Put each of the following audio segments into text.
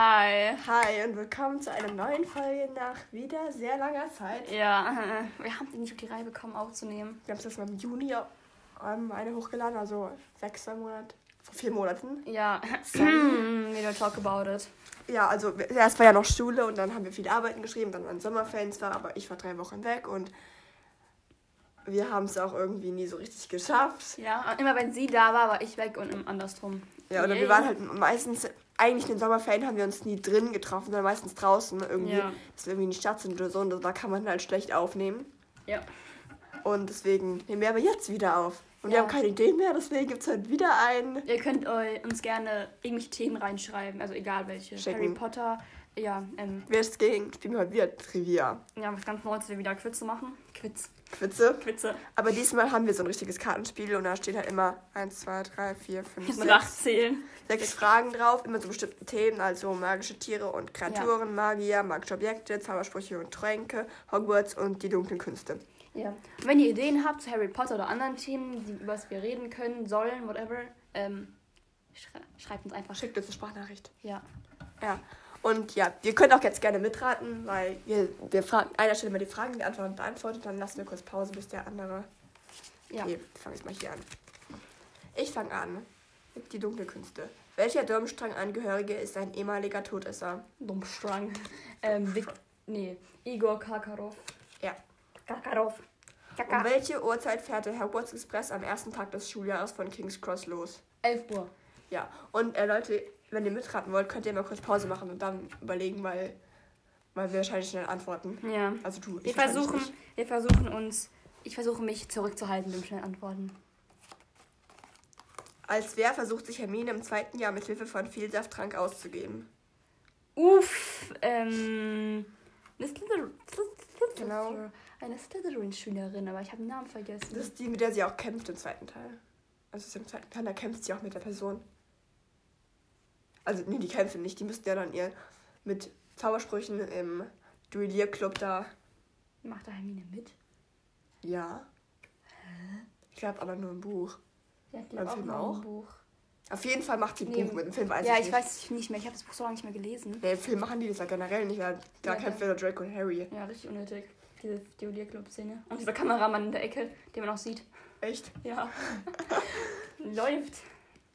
Hi. Hi und willkommen zu einer neuen Folge nach wieder sehr langer Zeit. Ja, wir haben die nicht auf die Reihe bekommen aufzunehmen. Wir haben es jetzt mal im Juni ähm, eine hochgeladen, also sechster Monat, vor vier Monaten. Ja, we don't talk about it. Ja, also erst war ja noch Schule und dann haben wir viele Arbeiten geschrieben, dann waren Sommerferien zwar, aber ich war drei Wochen weg und wir haben es auch irgendwie nie so richtig geschafft. Ja, und immer wenn sie da war, war ich weg und andersrum. Ja, oder Yay. wir waren halt meistens, eigentlich in den Sommerferien haben wir uns nie drin getroffen, sondern meistens draußen irgendwie, Ja. dass wir irgendwie in die Stadt sind oder so und da kann man halt schlecht aufnehmen. Ja. Und deswegen nehmen wir aber jetzt wieder auf. Und wir Ja. haben keine Ideen mehr, deswegen gibt es halt wieder einen. Ihr könnt uns gerne irgendwelche Themen reinschreiben, also egal welche. Schicken. Harry Potter, ja, ähm, Wer ist gegen? Spielen wir heute wieder Trivia. ja, was ganz Neues, wir wieder Quizze machen. Quiz. Quizze. Quizze. Aber diesmal haben wir so ein richtiges Kartenspiel und da steht halt immer 1, 2, 3, 4, 5, Ein 6, Rachzählen. sechs Fragen drauf, immer zu bestimmten Themen, also magische Tiere und Kreaturen, Magier, magische Objekte, Zaubersprüche und Tränke, Hogwarts und die dunklen Künste. Ja. Und wenn ihr Ideen habt zu Harry Potter oder anderen Themen, die, über was wir reden können, sollen, whatever, ähm, schrei schreibt uns einfach. Schickt uns eine Sprachnachricht. Ja. Ja. Und ja, ihr könnt auch jetzt gerne mitraten, weil wir, wir fragen, einer stellt mal die Fragen, die Antworten beantwortet, dann lassen wir kurz Pause, bis der andere. Ja. Okay, fange ich mal hier an. Ich fange an mit die dunkle Künste. Welcher Durmstrang-Angehörige ist ein ehemaliger Todesser? Dummstrang. Ähm, Vic nee, Igor Karkarow. Ja. Karkarow. Um welche Uhrzeit fährt der Hogwarts Express am ersten Tag des Schuljahres von King's Cross los? 11 Uhr. Ja. Und äh, Leute, wenn ihr mitraten wollt, könnt ihr mal kurz Pause machen und dann überlegen, weil, weil wir wahrscheinlich schnell antworten. Ja. Also du. Wir versuchen, wir versuchen uns, ich versuche mich zurückzuhalten beim schnellen Antworten. Als wer versucht sich Hermine im zweiten Jahr mit Hilfe von Vielsafttrank auszugeben? Uff, ähm, eine Slytherin, Genau. eine Slytherin-Schülerin, aber ich habe den Namen vergessen. Das ist die, mit der sie auch kämpft im zweiten Teil. Also im zweiten Teil, da kämpft sie auch mit der Person. Also, nee, die kämpfen nicht. Die müssten ja dann ihr mit Zaubersprüchen im Duellierclub da. Macht da Hermine mit? Ja. Ich glaube aber nur im Buch. Ja, hat Film mal auch? ein Buch. Auf jeden Fall macht sie ein Nee, Buch mit dem Film, weiß ja, ich ich nicht. weiß nicht mehr. Ich habe das Buch so lange nicht mehr gelesen. Nee, im Film machen die das ja generell nicht, weil da Ja, kämpft ja. Draco und Harry. Ja, richtig unnötig. Diese Duellierclub-Szene. Und dieser Kameramann in der Ecke, den man auch sieht. Echt? Ja. Läuft.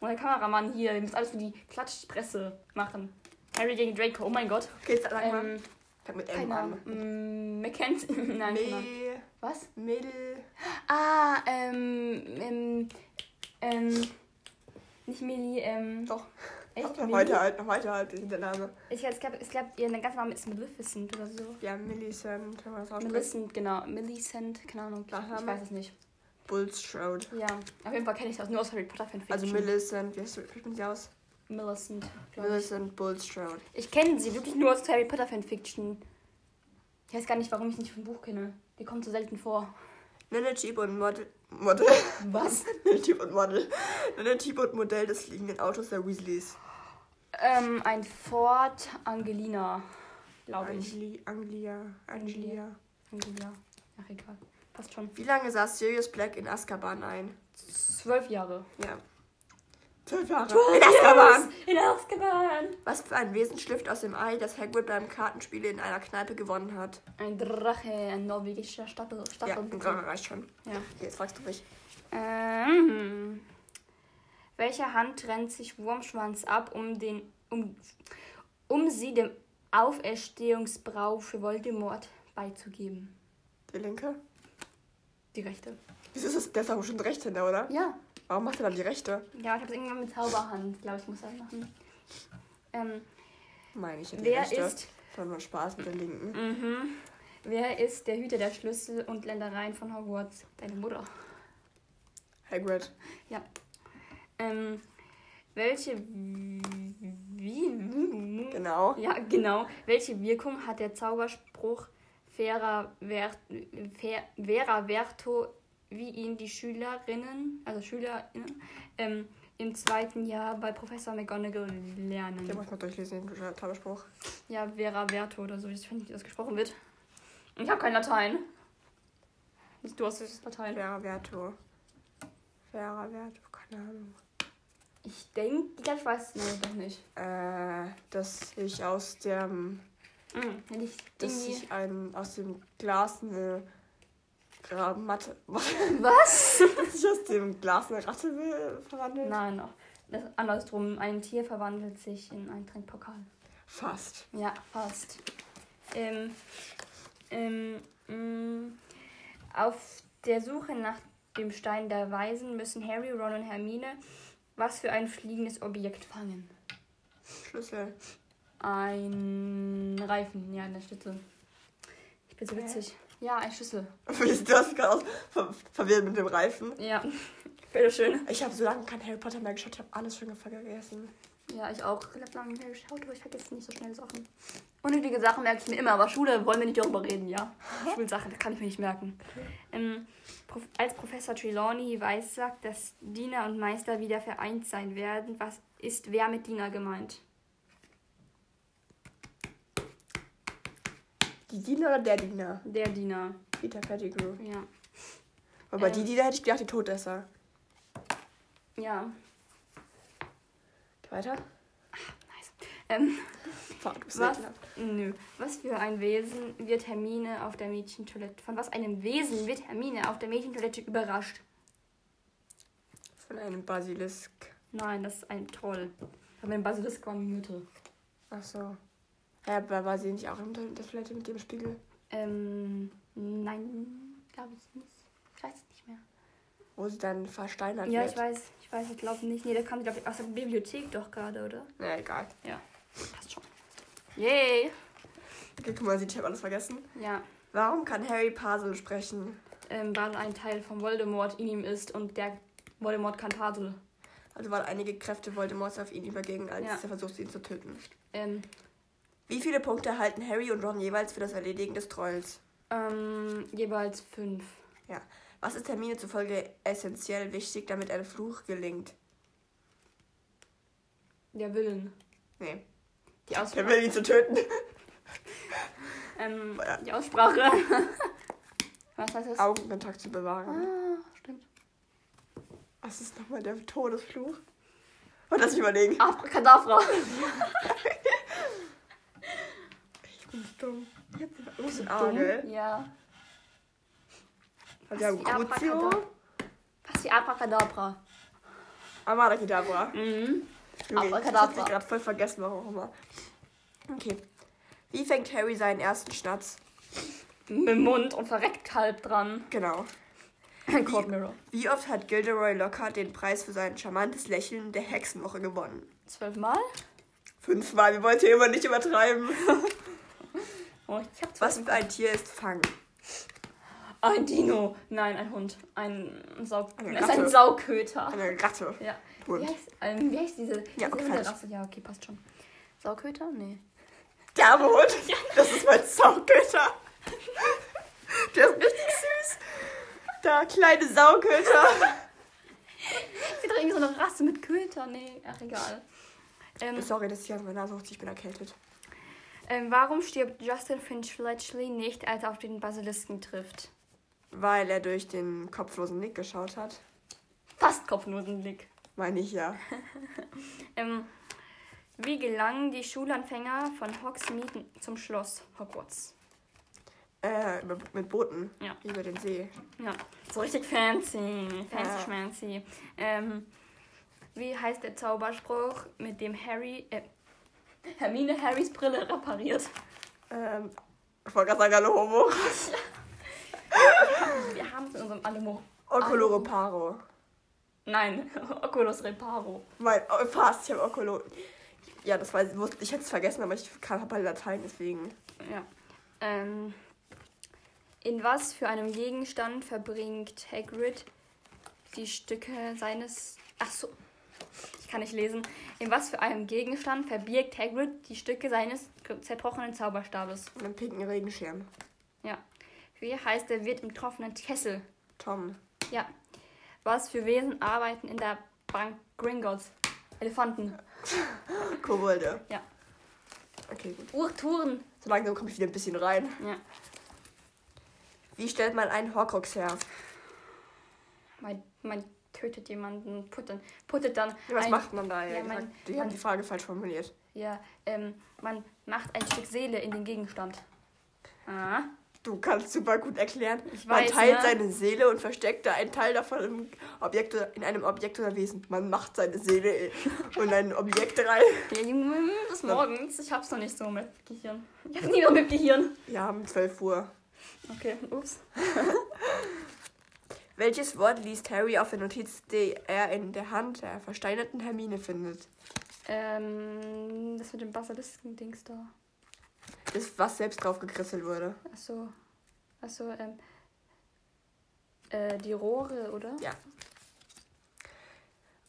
Und der Kameramann hier, der muss alles für die Klatschpresse machen. Harry gegen Draco, oh mein Gott. Okay, jetzt sag mal. Ähm, Fang mit M an. Mackenzie. Nein. Me, Was? Mill. Ah, ähm, ähm, ähm, nicht Millie, ähm, Doch. echt? Noch weiter halt, noch weiter halt, der Name. Ich, ich glaube, ich glaub, ihr ganzer Name ist Maleficent oder so. Ja, Millicent, kann man das aussprechen? Millicent, genau. Millicent, keine Ahnung. Ich Nachname? weiß es nicht. Bulstrode. Ja, auf jeden Fall kenne ich das nur aus Harry Potter Fanfiction. Also Millicent, wie heißt- man sie aus? Millicent. Millicent Bulstrode. Ich kenne sie wirklich nur aus Harry Potter Fanfiction. Ich weiß gar nicht, warum ich nicht vom Buch kenne. Die kommt so selten vor. Nenne Typ und Model. Model. Was? Nenne Typ und Model. Nenne Typ und Modell des fliegenden Autos der Weasleys. Ähm, ein Ford Angelina, glaube ich. Angeli, Anglia, Anglia. Angelina. Ach, egal. Passt schon. Wie lange saß Sirius Black in Azkaban ein? Zwölf Jahre. Ja. Zwölf Jahre. In Azkaban. In Azkaban. Was für ein Wesen schlüpft aus dem Ei, das Hagrid beim Kartenspiel in einer Kneipe gewonnen hat? Ein Drache, ein norwegischer Stachel. Ja, ein Drache reicht schon. Ja. Okay, jetzt fragst du mich. Ähm, welche Hand trennt sich Wurmschwanz ab, um, den, um, um sie dem Auferstehungsbrauch für Voldemort beizugeben? Die linke? Die rechte. Wieso ist das? Der ist doch bestimmt Rechtshänder, oder? Ja. Warum macht er dann die rechte? Ja, ich habe es irgendwann mit Zauberhand, glaube ich, muss das machen. Ähm, Meine ich. Die wer rechte. ist war nur Spaß mit der linken. Mhm. Wer ist der Hüter der Schlüssel und Ländereien von Hogwarts? Deine Mutter. Hagrid. Ähm, welche wie Genau. ja genau welche Wirkung hat der Zauberspruch Vera, Ver, Ver, Vera Verto, wie ihn die Schülerinnen also Schülerinnen ähm, im zweiten Jahr bei Professor McGonagall lernen? Den muss man durchlesen, den Zauberspruch. Ja, Vera Verto oder so, ich finde nicht, wie das gesprochen wird. Ich habe kein Latein. Du hast das Latein. Vera Verto. Vera Verto, keine Ahnung. Ich denke, ich ich weiß nee, doch nicht. Äh, dass ich aus dem, Mhm. Wenn ich dass ich ein, aus dem Glas eine Matte, Was? dass ich aus dem Glas eine Ratte will, verwandeln? Nein, noch. Das andersrum. Ein Tier verwandelt sich in einen Trinkpokal. Fast. Ja, fast. Ähm, ähm, mh, auf der Suche nach dem Stein der Weisen müssen Harry, Ron und Hermine was für ein fliegendes Objekt fangen. Schlüssel. Ein Reifen, ja, eine Schlüssel. Ich bin so witzig. Ja, ein Schlüssel. Du hast mich gerade ver verwirrt mit dem Reifen. Ja, bitteschön. Ich habe so lange kein Harry Potter mehr geschaut, ich habe alles schon vergessen. Ja, ich auch. Ich habe lange Harry geschaut, aber ich vergesse nicht so schnell Sachen. Unnötige Sachen merke ich mir immer, aber Schule wollen wir nicht darüber reden, ja? Schulsachen, das kann ich mir nicht merken. Ähm, Prof als Professor Trelawney weissagt, dass Diener und Meister wieder vereint sein werden, was ist wer mit Diener gemeint? Die Diener oder der Diener? Der Diener, Peter Pettigrew. ja. Aber Ähm. die Diener hätte ich gedacht, die Todesser. Ja, Weiter? nice. Ähm, Fuck, Was? nö. Was für ein Wesen wird Hermine auf der Mädchentoilette? Von was einem Wesen wird Hermine auf der Mädchentoilette überrascht? Von einem Basilisk. Nein, das ist ein Troll. Aber ein Basilisk war eine Mythe. Ach so. Ja, aber war sie nicht auch in der Toilette mit dem Spiegel? Ähm, nein, glaube ich nicht. Ich weiß es nicht mehr. Wo sie dann versteinert Ja, wird? ich weiß, ich weiß, ich glaube nicht. Nee, der kam, glaube ich, aus der Bibliothek doch gerade, oder? Na, egal. Passt schon. Yay! Okay, guck mal, sieht, ich habe alles vergessen. Ja, Warum kann Harry Parsel sprechen? ähm, weil ein Teil von Voldemort in ihm ist und der Voldemort kann Parsel. Also weil einige Kräfte Voldemorts auf ihn übergingen, als Ja. er versucht, ihn zu töten. Ähm, Wie viele Punkte erhalten Harry und Ron jeweils für das Erledigen des Trolls? ähm, jeweils fünf. Was ist Hermine zufolge essentiell wichtig, damit ein Fluch gelingt? Der Willen. Nee. Die Der Aussprache. will ihn zu töten. Ähm, Ja. die Aussprache. Was heißt das? Augenkontakt zu bewahren. Ah, stimmt. Was ist nochmal der Todesfluch? Und lass mich überlegen. Abracadabra. Bin dumm. Du bist ein Argel. Ja. Und wir haben wie Crucio. Abracadabra. Fast wie Abracadabra. Amada Kedavra. Mhm. Okay, ich Abracadabra. hab gerade voll vergessen, warum auch immer. Okay. Wie fängt Harry seinen ersten Schnatz? Mit dem Mund und verreckt halb dran. Genau. Mirror. Wie oft hat Gilderoy Lockhart den Preis für sein charmantes Lächeln der Hexenwoche gewonnen? Zwölfmal? Fünfmal, wir wollen hier immer nicht übertreiben. Oh, ich hab Was für ein Tier ist Fang? Ein Dino. Nein, ein Hund. Ein Saug. Eine ist ein Ratte. Sauköter. Eine Ratte. Ja. Wie Hund. heißt, ähm, wie heißt diese, Ja, diese okay, fertig. Ja, okay, passt schon. Sauköter? Nee. Der arme Hund. Das ist mein Sauköter. Der ist richtig süß. Der kleine Sauköter. Sie trinken so eine Rasse mit Köter. Nee, ach egal. Ähm, Sorry, dass ich an meiner Nase hochziehe, ich bin erkältet. Ähm, warum stirbt Justin Finch Fletchley nicht, als er auf den Basilisken trifft? Weil er durch den kopflosen Nick geschaut hat. Fast Kopflosenblick. Meine ich ja. Ähm, wie gelangen die Schulanfänger von Hogsmeade zum Schloss Hogwarts? Äh, mit Booten. Ja. Über den See. Ja, so richtig fancy. Fancy Ja. schmancy. Ähm, wie heißt der Zauberspruch, mit dem Harry, äh, Hermine Harrys Brille repariert? Ähm, ich wollte gerade sagen, hallo Homo. Wir haben es in unserem Alemo. Oculo Reparo. Nein, Oculus Reparo. Mein, oh, fast, ich habe Oculo. Ja, das weiß wusste ich. hätte es vergessen, aber ich habe halt Latein, deswegen. Ja. Ähm, in was für einem Gegenstand verbringt Hagrid die Stücke seines. Ach so. Ich kann nicht lesen. In was für einem Gegenstand verbirgt Hagrid die Stücke seines zerbrochenen Zauberstabes? Und einen pinken Regenschirm. Ja. Wie heißt der Wirt im trockenen Kessel? Tom. Ja. Was für Wesen arbeiten in der Bank Gringotts? Elefanten. Kobolde. Ja. Okay, gut. Urturen. So langsam komme ich wieder ein bisschen rein. Ja. Wie stellt man einen Horcrux her? Mein, mein tötet jemanden, puttet, puttet dann. Was ein, macht man da? Ja, Ja, man- ich man- habe die Frage falsch formuliert. Ja, ähm, man macht ein Stück Seele in den Gegenstand. Ah, Du kannst super gut erklären. Ich man weiß, teilt ne? seine Seele und versteckt da einen Teil davon im Objekt oder, in einem Objekt oder Wesen. Man macht seine Seele in ein Objekt rein. ja, Junge, bis morgens. Ich hab's noch nicht so mit Gehirn. Ich hab nie noch mit Gehirn. Wir haben 12 Uhr. Okay, ups. Welches Wort liest Harry auf der Notiz, die er in der Hand der versteinerten Hermine findet? Ähm, das mit dem Basilisken-Dings da. Das, was selbst drauf gekritzelt wurde. Achso. Achso, ähm. Äh, die Rohre, oder? Ja.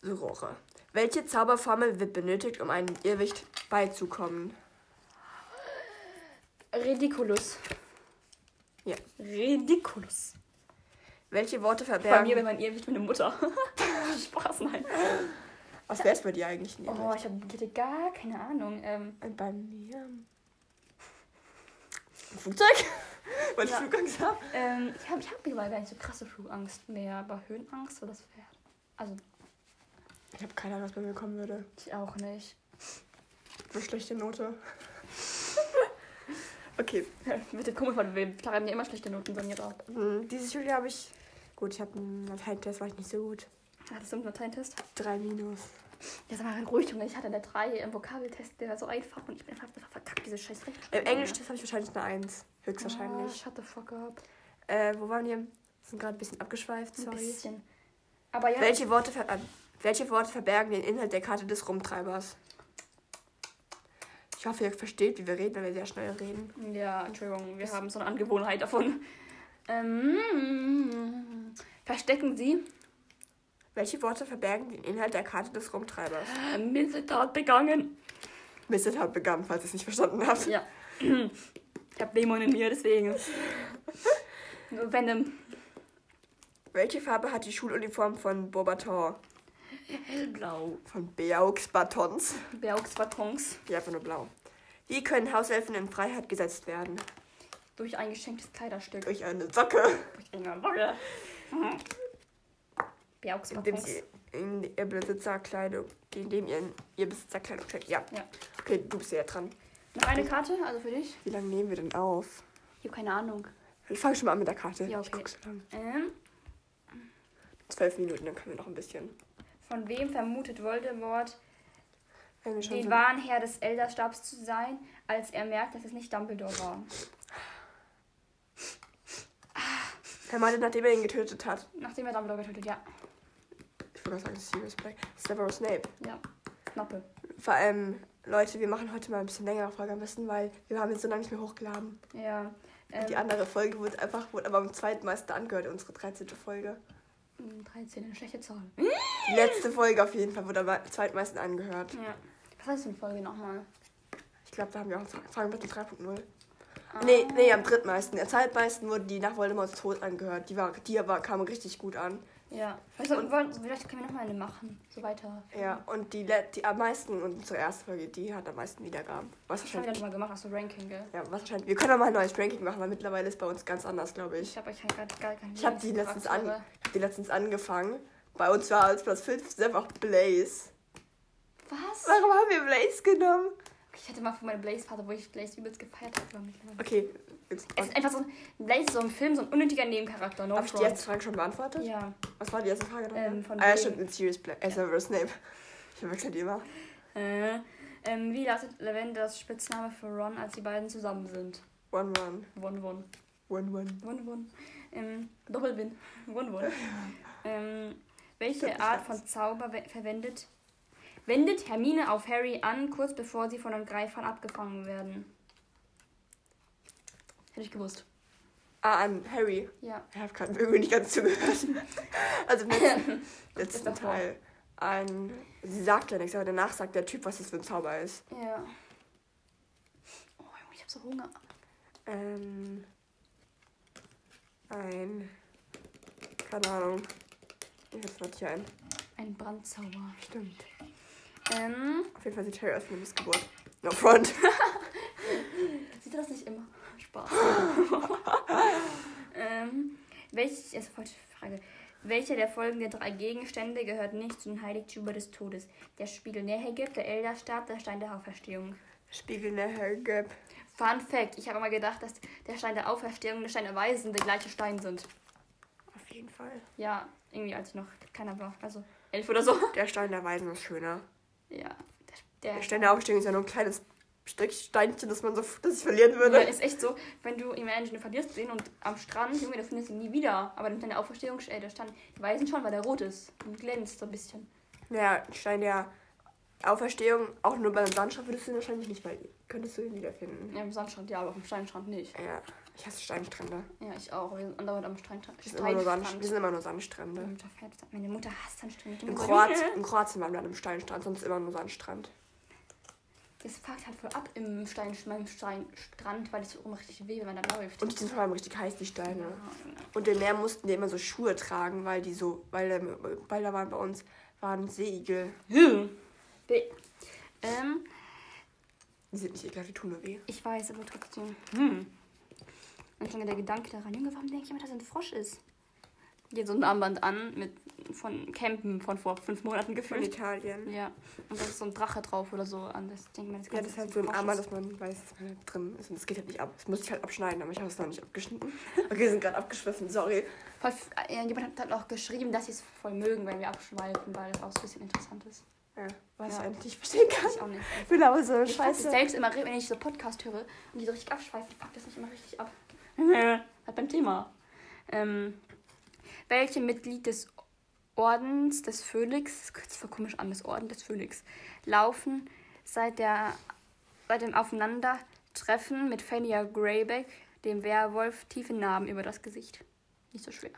Rohre. Welche Zauberformel wird benötigt, um einem Irrwicht beizukommen? Ridiculous. Ja. Ridiculous. Welche Worte Bei mir, wenn verbergen... man ewig meine Mutter. Spaß, nein. Was wär's bei dir eigentlich? Oh, Irrwicht? ich hab- hatte gar keine Ahnung. Ähm, bei mir... Ein Flugzeug? Weil ich Ja. Flugangst habe? ähm, ich habe ich hab mittlerweile gar nicht so krasse Flugangst mehr, aber Höhenangst oder das Pferd. Also, Ich habe keine Ahnung, was bei mir kommen würde. ich auch nicht. Eine schlechte Note. okay. Mit dem Kumpel von wem? Clara hat mir immer schlechte Noten bei mir da. Hm, Dieses Schuljahr habe ich... Gut, ich habe einen Lateinentest, war ich nicht so gut. Hattest du einen Lateinentest? Drei Minus. Ja, sag mal ruhig, Junge. Ich hatte eine 3 im Vokabeltest, der war so einfach und ich bin einfach einfach verkackt, diese scheiß Rechtschreibung. Im Englisch-Test habe ich wahrscheinlich eine Eins. Oh, Höchstwahrscheinlich. shut the fuck up. Äh, wo waren wir? Wir sind gerade ein bisschen abgeschweift, Ein sorry. bisschen. Aber ja. Welche, Worte ver äh, welche Worte verbergen den Inhalt der Karte des Rumtreibers? Ich hoffe, ihr versteht, wie wir reden, wenn wir sehr schnell reden. Ja, Entschuldigung, wir haben so eine Angewohnheit davon. Ähm, verstecken Sie Welche Worte verbergen den Inhalt der Karte des Rumtreibers? äh, Missetat begangen. Mist hat begangen, falls ihr es nicht verstanden habt. Ja. Ich habe Dämon in mir, deswegen. Venom. Welche Farbe hat die Schuluniform von Beaubaton? Hellblau. Von Beaux Batons? Ja, einfach nur blau. Wie können Hauselfen in Freiheit gesetzt werden? Durch ein geschenktes Kleiderstück. Durch eine Socke. Durch eine Locke. Indem Bergsbatons. sie in ihr Besitzer Kleidung, indem ihr ihr Besitzer Kleidung schenkt. Ja. Ja. Okay, du bist ja dran. Noch eine Karte, also für dich? Wie lange nehmen wir denn auf? Ich habe keine Ahnung. Ich fange schon mal an mit der Karte. Ja, Ich okay. guck so lang. Ähm, Zwölf Minuten, dann können wir noch ein bisschen. von wem vermutet Voldemort, den wahren Herr des Elderstabs zu sein, als er merkt, dass es nicht Dumbledore war? Er meinte, nachdem er ihn getötet hat. Nachdem er Dumbledore getötet, ja. Ich würde sagen, Sirius Black. Severus Snape. Ja. Knappe. Vor allem, Leute, wir machen heute mal ein bisschen längere Folge am besten, weil wir haben jetzt so lange nicht mehr hochgeladen. Ja. Und die Ähm, andere Folge wurde einfach, wurde aber am zweitmeisten angehört, unsere 13. Folge. 13, eine schlechte Zahl. Die letzte Folge auf jeden Fall wurde am zweitmeisten angehört. Ja. Was heißt denn Folge nochmal? Ich glaube, da haben wir auch Fragen mit 3.0. Nee, nee, am drittmeisten. Der zweitmeisten wurde die nach Voldemorts Tod angehört. Die, war, die war, kam richtig gut an. Ja. Vielleicht, wollen, vielleicht können wir nochmal eine machen. So weiter. Ja, und die, die am meisten, und unsere erste Folge, die hat am meisten Wiedergaben. Was Das haben wir wahrscheinlich, mal gemacht, also Ranking, gell? ja, was wahrscheinlich. Wir können auch mal ein neues Ranking machen, weil mittlerweile ist bei uns ganz anders, glaube ich. Ich habe euch halt gerade gar keine Ich habe die letztens an, hab die letztens angefangen. Bei uns war als Platz 5 einfach Blaze. Was? Warum haben wir Blaze genommen? Ich hatte mal für meine Blaze-Phase, wo ich Blaze übelst gefeiert habe. Okay, Es ist einfach so, Blaze ist so im Film so ein unnötiger Nebencharakter. No habe ich die erste Frage schon beantwortet? Ja. Was war die erste Frage nochmal? Ähm, von ah, ja, stimmt, mit Sirius Black. Äh, Severus Snape. Ich verwechsel die immer. Äh, ähm, wie lautet Lavenders Spitzname für Ron, als die beiden zusammen sind? One, one. Won, won. One, one. Won, won. Ähm, Doppelwin. Won, won. ähm, welche Art von Zauber we- verwendet wendet Hermine auf Harry an, kurz bevor sie von den Greifern abgefangen werden? Hätte ich gewusst. Ah, an Harry. Ja. Ich habe gerade irgendwie nicht ganz zugehört. Also im letzten, letzten. Teil. Ein, sie sagt ja nichts, aber danach sagt der Typ, was das für ein Zauber ist. Ja. Oh, Junge, ich hab so Hunger. Ähm, ein, keine Ahnung. Jetzt noch hier ein. Ein Brandzauber. Stimmt. Ähm, Auf jeden Fall sieht Harry aus wie eine Missgeburt. No front. sieht das nicht immer? Spaß. ähm, welche, erste falsche Frage. Welcher der folgenden drei Gegenstände gehört nicht zu den Heiligtümer des Todes? Der Spiegel Nehegeb, der Elderstab, der Stein der Auferstehung. Spiegel der Hergeb. Fun Fact: Ich habe immer gedacht, dass der Stein der Auferstehung und der Stein der Weisen der gleiche Stein sind. Auf jeden Fall. Ja, irgendwie als ich noch keiner war. Also elf oder so. Der Stein der Weisen ist schöner. Ja. Der, Der Stein der Aufstehung ist ja nur ein kleines Stück Steinchen, das man so das ich verlieren Ja, würde. ist echt so, wenn du Imagine, du verlierst den und am Strand, Junge, da findest du ihn nie wieder. Aber dann deine Auferstehung, äh, der stand, die Weisen schon, weil der rot ist und glänzt so ein bisschen. Ja, Stein der Auferstehung, auch nur beim Sandstrand würdest du ihn wahrscheinlich nicht, weil könntest du ihn wiederfinden. Ja, im Sandstrand ja, aber auf dem Steinstrand nicht. Ja, ich hasse Steinstrände. Ja, ich auch. Wir sind andauernd am Steinstrand. Wir sind, immer nur Sand, Steinstrand. wir sind immer nur Sandstrände. Meine Mutter, fährt, meine Mutter hasst Sandstrände. In Kroatien, in Kroatien waren wir an einem Steinstrand, sonst immer nur Sandstrand. Das fuckt halt voll ab im Stein, meinem Steinstrand, weil es so richtig weh, wenn man da läuft. Und die sind vor allem richtig heiß, die Steine. ja, Und im Meer mussten die immer so Schuhe tragen, weil die so, weil, ähm, weil da waren bei uns waren Seeigel. Weh. Ähm, Die sind nicht ekelhaft, die tun nur weh. ich weiß, aber trotzdem. Hm. Schon der Gedanke daran, Junge, warum denke ich immer, dass er ein Frosch ist? Hier so ein Armband an mit von Campen von vor fünf Monaten Von gefühlt. Italien. Ja. Und da ist so ein Drache drauf oder so an. Das ich mir, das Ja, das ist halt so ein Armband, dass man weiß, dass man drin ist. Und das geht halt nicht ab. Das muss ich halt abschneiden, aber ich habe es noch nicht abgeschnitten. Okay, wir sind gerade abgeschwiffen, sorry. Äh, jemand hat auch geschrieben, dass sie es voll mögen, wenn wir abschweifen, weil das auch so ein bisschen interessant ist. Ja, was Ja. ich eigentlich nicht verstehen kann. Ich auch nicht. Ich bin aber so Ich scheiße. selbst immer, wenn ich so Podcast höre und die so richtig abschweifen, packt das nicht immer richtig ab. halt beim Thema. Ähm, welche Mitglied des Ordens des Phönix, das voll komisch an, des Orden des Phönix, laufen seit, der, seit dem Aufeinandertreffen mit Fania Greyback, dem Werwolf, tiefe Narben über das Gesicht? Nicht so schwer.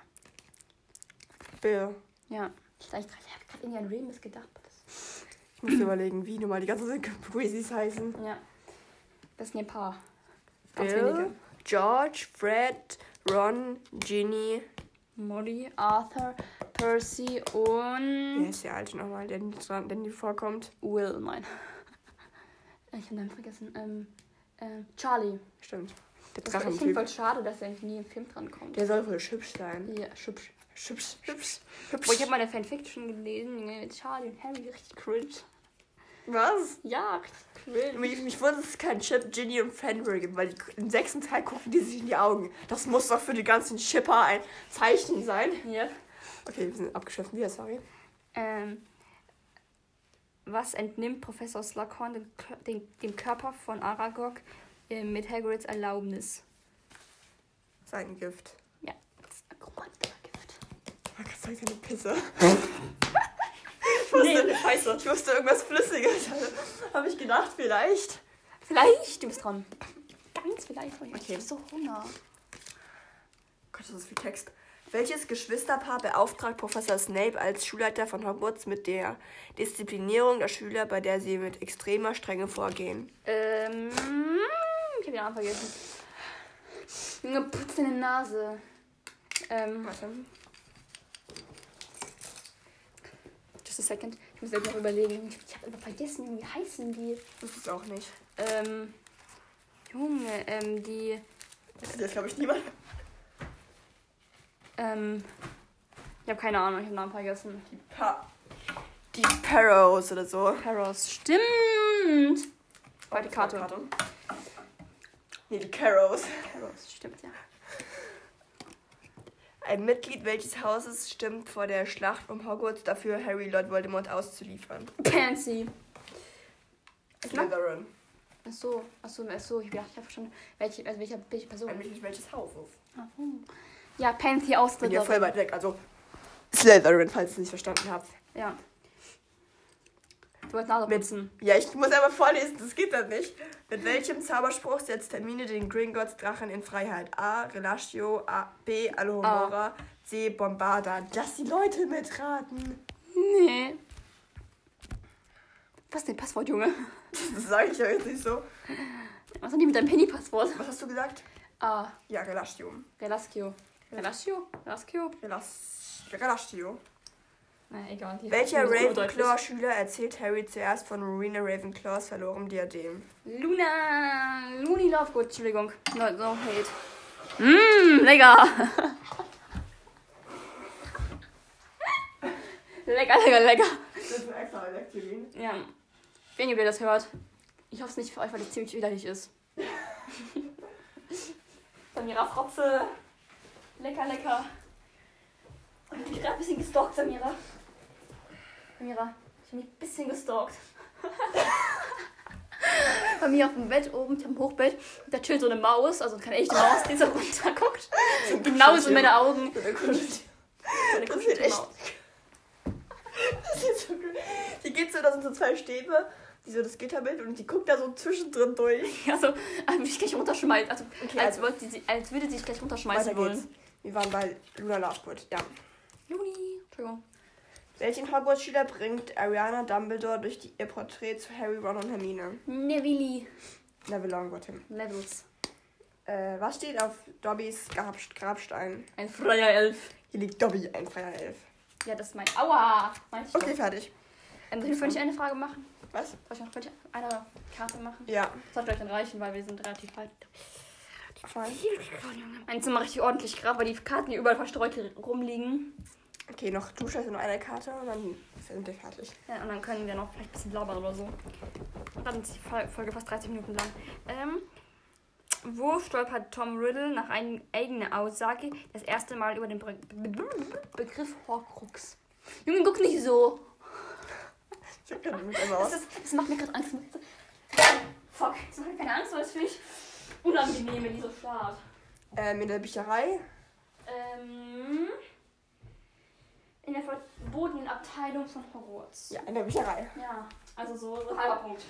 Bill. Ja. Ich, habe gerade Indian Remus gedacht. Ich muss überlegen, wie nochmal die ganzen Crazies heißen. ja. Das sind ein paar. Ganz Bill, wenige. George, Fred, Ron, Ginny. Molly, Arthur, Percy und Wer ist der alte nochmal, der dran- der nie vorkommt? Will, nein. Ich habe den vergessen. Ähm, ähm, Charlie. Stimmt. Der Das war ich finde voll schade, dass er nie im Film drankommt. Der soll voll hübsch sein. Ja, hübsch. Hübsch, hübsch, Boah, ich habe mal eine Fanfiction gelesen, Charlie und Harry, richtig cringe. Was? Ja, richtig cringe. Mich, mich wundert, dass es keinen Chip, Ginny und Fenrir gibt, weil die, im sechsten Teil gucken die sich in die Augen. Das muss doch für die ganzen Shipper ein Zeichen sein. Ja. Okay, wir sind abgeschwiffen wieder, sorry. Ähm, was entnimmt Professor Slughorn dem, dem, dem Körper von Aragog äh, mit Hagrids Erlaubnis? Sein Gift. Ja, das ist Akrobatgift. Oh Gott sei Dank, eine Pisse. Nee, scheiße. Ich wusste irgendwas Flüssiges. Habe ich gedacht, vielleicht. Vielleicht, du bist dran. Ganz vielleicht. Okay. Ich Okay. hab so Hunger. Gott, das ist viel Text. Welches Geschwisterpaar beauftragt Professor Snape als Schulleiter von Hogwarts mit der Disziplinierung der Schüler, bei der sie mit extremer Strenge vorgehen? Ähm, ich hab den Namen vergessen. Junge, putz deine Nase. Ähm, Warte. just a second. Ich muss selbst noch überlegen. Ich, ich hab immer vergessen, wie heißen die? Das ist auch nicht. Ähm, Junge, ähm, die, Das ist jetzt, glaube ich, niemand. ähm, ich habe keine Ahnung, ich hab den Namen vergessen. Die, pa die Parrows oder so. Paros, stimmt. Bei die Karte. Nee, die Carrows. Paros, stimmt, ja. Ein Mitglied welches Hauses stimmt vor der Schlacht um Hogwarts dafür, Harry Lord Voldemort auszuliefern? Pansy. Slytherin. Ach so, ach so, ach so, ich dachte, ich habe schon, welche, also welche, welche Person? Ein Mitglied welches Hauses? Ach, hm. Ja, Pansy aus Bin ja voll Slytherin. weit weg, also Slytherin, falls ihr es nicht verstanden habt. Ja. Du wolltest putzen. Ja, ich muss aber vorlesen, das geht dann nicht. Mit welchem Zauberspruch setzt Hermine den Gringotts Drachen in Freiheit? A. Relatio, A. B. Alohomora, C. Bombarda. Lass die Leute mitraten. Nee. Was ist denn Passwort, Junge? Das sage ich ja jetzt nicht so. Was sind die mit deinem Penny-Passwort? Was hast du gesagt? Ah, Ja, Relatio. Relascio. Relascio? Relascio? Relas Relatio. Egal. Welcher. Ravenclaw-Schüler erzählt Harry zuerst von Rowena Ravenclaws verlorenem Diadem? Luna. Looney Lovegood, Entschuldigung. No, no hate. Mmm, lecker. lecker, lecker, lecker. Das ist ein extra Lektorin. Ja. Wenn ihr das hört. Ich hoffe es nicht für euch, weil die ziemlich widerlich ist. Samira Frotze. Lecker, lecker. Ich bin gerade ein bisschen gestalkt, Samira. Samira, ich habe mich ein bisschen gestalkt. Bei mir auf dem Bett oben, am Hochbett, da chillt so eine Maus, also keine echte Maus, die so runterguckt. Genau so in meine Augen. So eine. So Das sieht echt. Das sieht so gut. Die geht so, da sind so zwei Stäbe, die so das Gitterbild und die guckt da so zwischendrin durch. Ja, so, als würde ich gleich runterschmeißen. Also, Okay, als, also- sie, als würde sie sich gleich runterschmeißen wollen. geht's. Wir waren bei Luna Lovegood. Ja. Juni. Entschuldigung. Welchen Hogwarts-Schüler bringt Ariana Dumbledore durch die, ihr Porträt zu Harry, Ron und Hermine? Neville. Neville Longbottom. Levels. Äh, was steht auf Dobbys Grab Grabstein? Ein freier Elf. Hier liegt Dobby, ein freier Elf. Ja, das ist mein. Aua! Ich Okay, doch. fertig. Ähm, soll ich vorhin eine Frage machen? Was? Soll ich noch eine Karte machen? Ja. Das sollte gleich dann reichen, weil wir sind relativ weit. Mein Zimmer richtig ordentlich gerade, weil die Karten hier überall verstreut rumliegen. Okay, noch du stellst noch eine Karte und dann sind wir fertig. Ja, und dann können wir noch vielleicht ein bisschen labern oder so. Dann ist die Fol- Folge fast 30 Minuten lang. Ähm, wo stolpert Tom Riddle nach eigener Aussage das erste Mal über den Be Be Begriff Horcrux? Junge, guck nicht so. Ich hab mit einmal Das, aus. ist, das macht mir gerade Angst. Fuck, das macht mir keine Angst, weil das finde ich unangenehm in dieser Stadt. Ähm, in der Bücherei. Ähm, in der verbotenen Abteilung von Hogwarts. Ja, in der Bücherei. Ja, also so, so halber Punkt.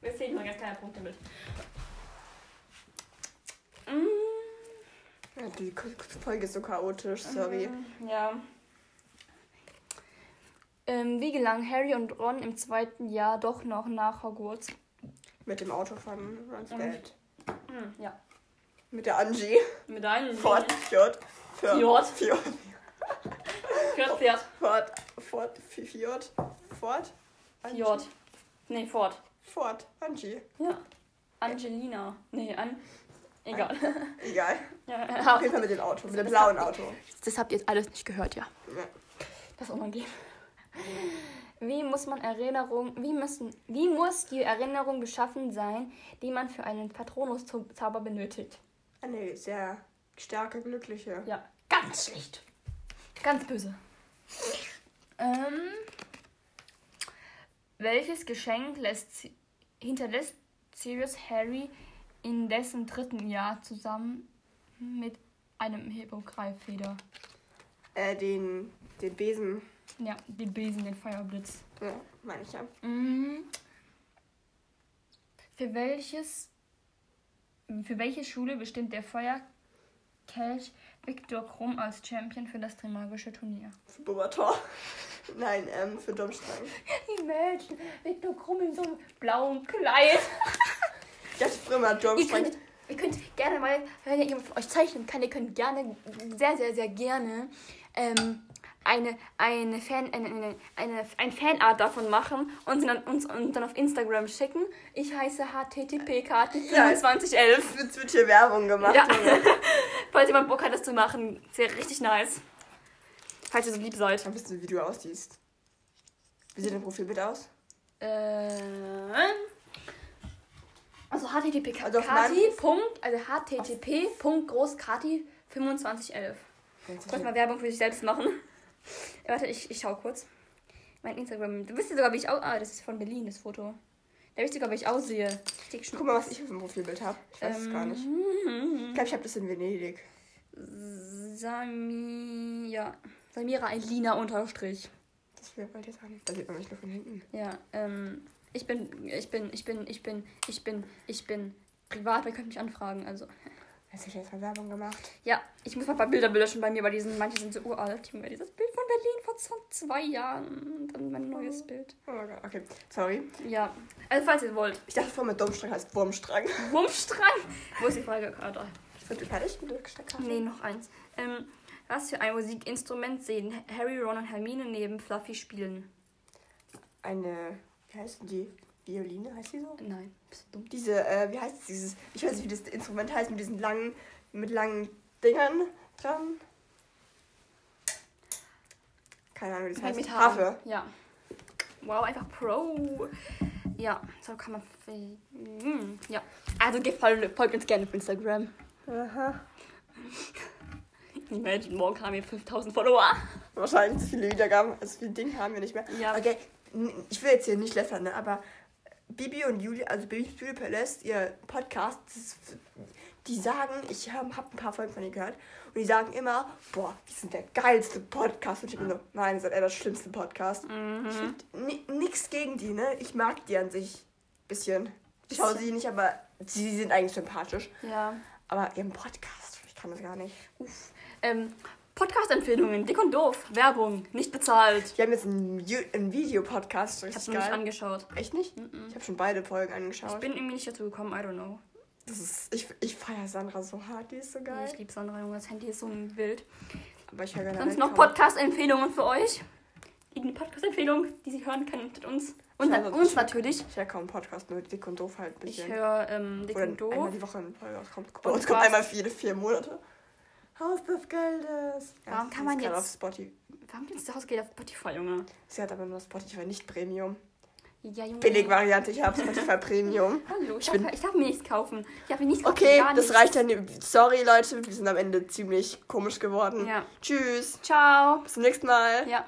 Wir zählen nur ganz kleine Punkte mit. Mm, Ja, die Folge ist so chaotisch, sorry. Mhm, Ja. Ähm, wie gelang Harry und Ron im zweiten Jahr doch noch nach Hogwarts? Mit dem Auto von Rons Mhm. Dad. Hm, ja. Mit der Angie. Mit einem Ford. Fjord. Fjord. Fjord. Fjord. Fjord. Ford. Ford. Fjord. Ford. Angie. Fjord. Nee, Ford. Ford. Angie. Ja. Angelina. Nee, an. Egal. Egal. Ja, Auf jeden Fall mit dem Auto. Mit dem blauen Auto. Das habt ihr jetzt alles nicht gehört, ja. Ja. Das ist unangenehm. Wie muss man Erinnerung, wie müssen, wie muss die Erinnerung beschaffen sein, die man für einen Patronus-Zauber benötigt? Eine sehr starke, glückliche. Ja, ganz schlecht. Ganz böse. Ähm, welches Geschenk lässt, hinterlässt Sirius Harry in dessen dritten Jahr zusammen mit einem Hippogreifeder? Äh, den, den Besen. Ja, den Besen, den Feuerblitz. Ja, meine ich ja. Mhm. Für welches für welche Schule bestimmt der Feuerkelch Viktor Krumm als Champion für das Trimagische Turnier? Für Bobator. Nein, ähm, für Dummstrang. Imagine, Viktor Krumm in so einem blauen Kleid. Ich dachte früher mal könnt, ihr könnt gerne mal, wenn ihr jemand von euch zeichnen kann, ihr könnt gerne, sehr, sehr, sehr gerne ähm, eine, eine Fan, eine, eine, eine, ein Fanart davon machen und sie dann, uns, und dann auf Instagram schicken. Ich heiße http-karten2511. Jetzt wird hier Werbung gemacht. Ja. Falls jemand Bock hat, das zu machen, ja richtig nice. Falls ihr so lieb seid. Dann wissen wir, wie du aussiehst. Wie sieht dein Profilbild aus? Äh, also http Also Kati. Punkt, also http Punkt groß Kati 2511. Soll ich mal Werbung für sich selbst machen? Warte, ich, ich schau kurz. Mein Instagram. Du wisst ja sogar, wie ich aus. Ah, das ist von Berlin, das Foto. Da wisst ihr sogar, wie ich aussehe. Guck mal, was ich für ein Profilbild habe. Ich weiß es gar nicht. Ich glaube, ich habe das in Venedig. Samia. Samira Elina unterstrich. Das will ich jetzt nicht. Da sieht man mich nur von hinten. Ja, ähm, ich bin, ich bin, ich bin, ich bin, ich bin, ich bin privat, ihr könnt mich anfragen, also. Habe ich jetzt mal Werbung gemacht. Ja, ich muss mal ein paar Bilder löschen bei mir, weil die sind, manche sind so uralt. Junge, dieses Bild von Berlin vor zwei Jahren, dann mein neues Bild. Oh mein Gott, okay. Sorry. Ja, also falls ihr wollt. Ich dachte vorher mit Dummstrang heißt Wurmstrang. Wurmstrang. Wo ist die Frage gerade? Sind wir fertig mit der? Nee, noch eins. Ähm, was für ein Musikinstrument sehen Harry, Ron und Hermine neben Fluffy spielen? Eine, wie heißt denn die? Violine heißt die so? Nein, bist du dumm. Diese, äh, wie heißt dieses, ich weiß nicht, wie das Instrument heißt, mit diesen langen, mit langen Dingern dran. Keine Ahnung, wie das heißt. Mit Harfe. Ja. Wow, einfach Pro. Ja, so kann man. Mm, Ja. Also folgt, uns gerne auf Instagram. Aha. Imagine, morgen haben wir 5000 Follower. Wahrscheinlich so viele Wiedergaben. Also viel Ding haben wir nicht mehr. Ja. Okay, ich will jetzt hier nicht lästern, ne? aber Bibi und Juli, also Bibi's Beauty Palace, ihr Podcast, das ist, die sagen, ich habe hab ein paar Folgen von ihr gehört und die sagen immer, boah, die sind der geilste Podcast. Und ich bin so, nein, ihr seid eher das schlimmste Podcast. Mhm. Ich find ni nix gegen die, ne? Ich mag die an sich bisschen. Ich schaue sie nicht, aber sie sind eigentlich sympathisch. Ja. Aber ihren Podcast, ich kann das gar nicht. Uff. Ähm, Podcast-Empfehlungen, dick und doof. Werbung, nicht bezahlt. Die haben jetzt einen, einen Videopodcast, Ich hab's noch nicht angeschaut. Echt nicht? Ich habe schon beide Folgen angeschaut. Ich bin irgendwie nicht dazu gekommen, I don't know. Das ist, ich ich feiere Sandra so hart, die ist so geil. Ich liebe Sandra, Junge, das Handy ist so ein Bild. Aber ich höre gerne Sonst noch Podcast. Podcast-Empfehlungen für euch? Irgendeine Podcast-Empfehlung, die Sie hören können mit uns. Und Ich dann uns natürlich. Ich höre kaum Podcast, nur dick und doof halt ein Ich bisschen. höre ähm, Dick Oder und einmal Doof. die Woche eine Folge rauskommt. Bei uns kommt einmal jede vier Monate. Haus des Geldes. Warum kann man jetzt- auf Spotify. Warum gibt's das Hausgeld auf Spotify, Junge? Sie hat aber nur Spotify, nicht Premium. Ja, Junge. Billig-Variante, ich habe Spotify Premium. Hallo, ich, Ich bin- darf, ich darf mir nichts kaufen. Ich darf mir nichts kaufen. Okay, das reicht dann. Sorry, Leute, wir sind am Ende ziemlich komisch geworden. Ja. Tschüss. Ciao. Bis zum nächsten Mal. Ja.